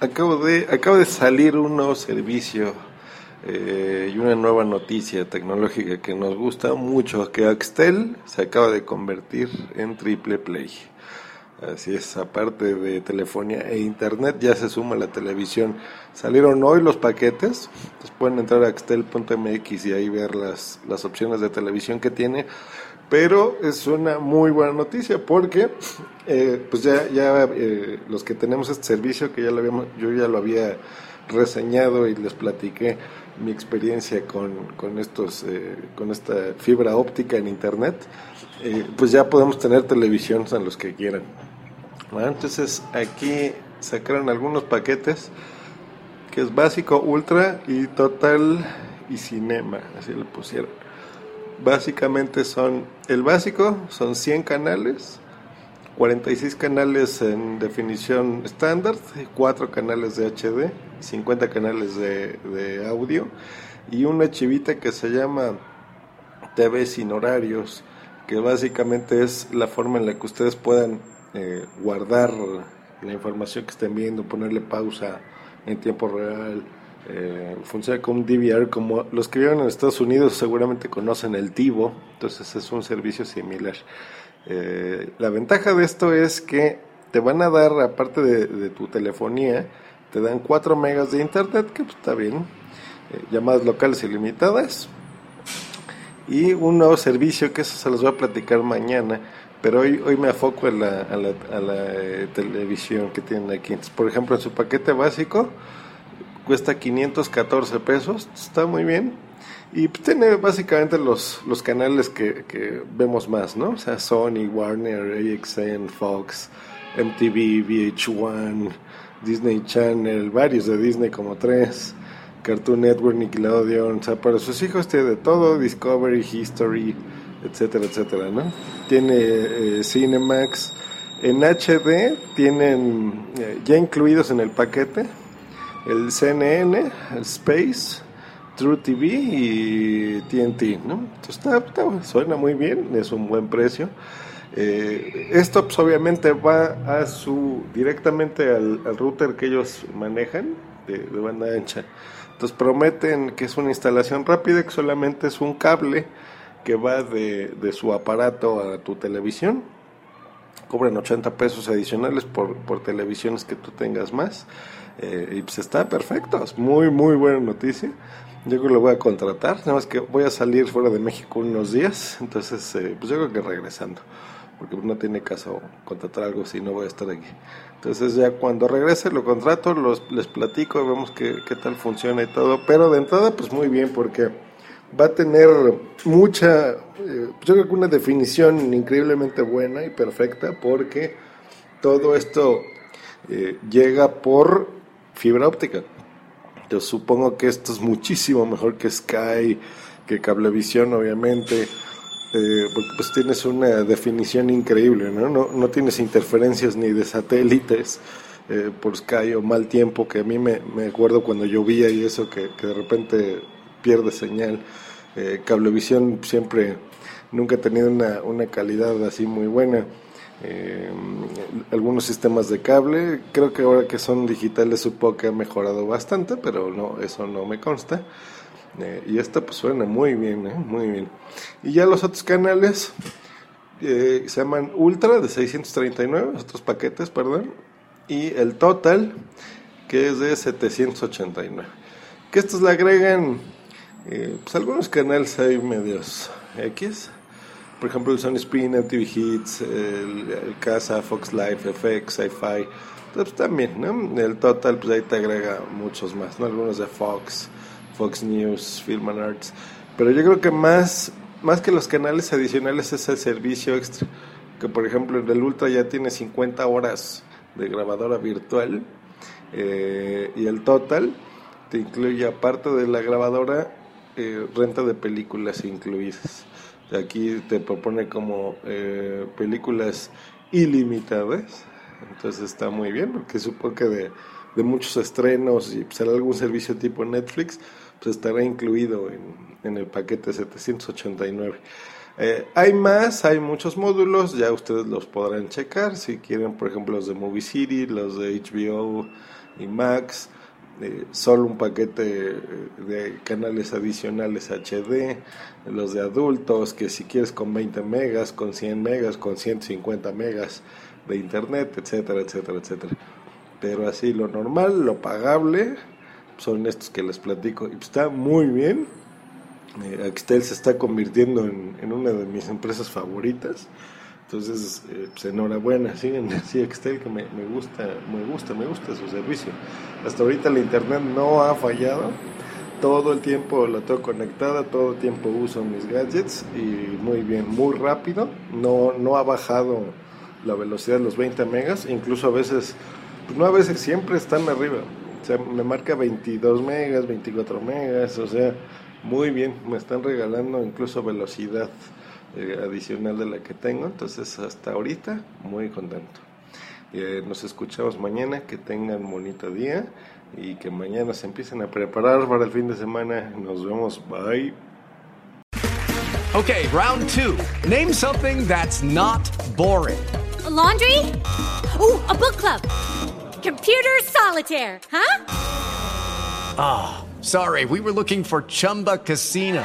acabo de, acabo de salir un nuevo servicio eh, y una nueva noticia tecnológica que nos gusta mucho, que Axtel se acaba de convertir en triple play. Así es, aparte de telefonía e internet, ya se suma la televisión. Salieron hoy los paquetes, entonces pueden entrar a axtel.mx y ahí ver las, las opciones de televisión que tiene. Pero es una muy buena noticia porque eh, pues ya, ya eh, los que tenemos este servicio, que ya lo habíamos, yo ya lo había reseñado y les platiqué mi experiencia con, con estos eh, con esta fibra óptica en internet, pues ya podemos tener televisiones a los que quieran. Entonces aquí sacaron algunos paquetes que es básico, ultra y total y cinema, así le pusieron. Básicamente son, el básico son 100 canales, 46 canales en definición estándar, 4 canales de HD, 50 canales de, audio y una chivita que se llama TV sin horarios, que básicamente es la forma en la que ustedes puedan eh, guardar la información que estén viendo, ponerle pausa en tiempo real. Eh, funciona como DVR, como los que viven en Estados Unidos seguramente conocen el TiVo, entonces es un servicio similar. Eh, la ventaja de esto es que te van a dar, aparte de, tu telefonía, te dan 4 megas de internet, que pues, está bien, llamadas locales ilimitadas, y un nuevo servicio que eso se los voy a platicar mañana, pero hoy, hoy me afoco a la, eh, televisión que tienen aquí. Por ejemplo, en su paquete básico cuesta 514 pesos, está muy bien. Y pues, tiene básicamente los, los canales que, que vemos más, ¿no? O sea, Sony, Warner, AXN, Fox, MTV, VH1, Disney Channel, varios de Disney como tres, Cartoon Network, Nickelodeon, o sea, para sus hijos tiene de todo, Discovery, History, etcétera, etcétera, ¿no? Tiene eh, Cinemax. En HD tienen eh, ya incluidos en el paquete el CNN, el Space, True TV y TNT, ¿no? Entonces está, suena muy bien, es un buen precio. Eh, esto pues, obviamente va a su directamente al, router que ellos manejan de, banda ancha. Entonces prometen que es una instalación rápida, que solamente es un cable que va de, de su aparato a tu televisión. Cobran 80 pesos adicionales por, por televisiones que tú tengas más. Eh, y pues está perfecto, es muy, muy buena noticia. Yo creo que lo voy a contratar, nada más que voy a salir fuera de México unos días, entonces eh, pues yo creo que regresando, porque no tiene caso contratar algo si no voy a estar aquí. Entonces ya cuando regrese lo contrato, los, les platico, vemos qué, qué tal funciona y todo, pero de entrada pues muy bien porque va a tener mucha, eh, yo creo que una definición increíblemente buena y perfecta porque todo esto eh, llega por fibra óptica. Yo supongo que esto es muchísimo mejor que Sky, que Cablevisión, obviamente, eh, porque pues tienes una definición increíble, ¿no? No, no tienes interferencias ni de satélites por Sky o mal tiempo, que a mí me, me acuerdo cuando llovía y eso, que, que de repente pierde señal. Eh, Cablevisión siempre, nunca ha tenido una, una calidad así muy buena. Eh, algunos sistemas de cable, creo que ahora que son digitales supongo que ha mejorado bastante, pero no, eso no me consta. Eh, y esta pues suena muy bien, muy bien. Y ya los otros canales se llaman Ultra de 639, otros paquetes, perdón, y el Total que es de 789. Que estos le agregan eh, pues algunos canales hay medios X. Por ejemplo, el Sony Spin, MTV Hits, el, Casa, Fox Life, FX, Sci-Fi. Pues también, ¿no? El Total, pues ahí te agrega muchos más, ¿no? Algunos de Fox, Fox News, Film and Arts. Pero yo creo que más, más que los canales adicionales es el servicio extra. Que por ejemplo el Ultra ya tiene 50 horas de grabadora virtual eh, y el Total te incluye aparte de la grabadora eh, renta de películas incluidas. Aquí te propone como eh, películas ilimitadas, entonces está muy bien porque supongo que de, de muchos estrenos y será algún servicio tipo Netflix, pues estará incluido en, en el paquete 789. Eh, hay más, hay muchos módulos, ya ustedes los podrán checar si quieren, por ejemplo, los de Movie City, los de HBO y Max, eh, solo un paquete eh, de canales adicionales HD, los de adultos, que si quieres con 20 megas, con 100 megas, con 150 megas de internet, etcétera, etcétera, etcétera. Pero así lo normal, lo pagable, son estos que les platico y está muy bien eh, Axtel se está convirtiendo en, en, una de mis empresas favoritas. Entonces, eh, pues enhorabuena, siguen así Axtel, que me, me, gusta, me gusta, me gusta su servicio. Hasta ahorita la internet no ha fallado. Todo el tiempo la tengo conectada, todo el tiempo uso mis gadgets y muy bien, muy rápido. No, no ha bajado la velocidad de los 20 megas, incluso a veces, pues no a veces, siempre están arriba. O sea, me marca 22 megas, 24 megas, o sea, muy bien, me están regalando incluso velocidad eh, adicional de la que tengo, entonces hasta ahorita muy contento. Eh, nos escuchamos mañana, que tengan bonito día y que mañana se empiecen a preparar para el fin de semana. Nos vemos, bye. Okay, round two. Name something that's not boring. A laundry? Ooh, a book club. Computer solitaire, huh? Ah. Oh. Sorry, we were looking for Chumba Casino.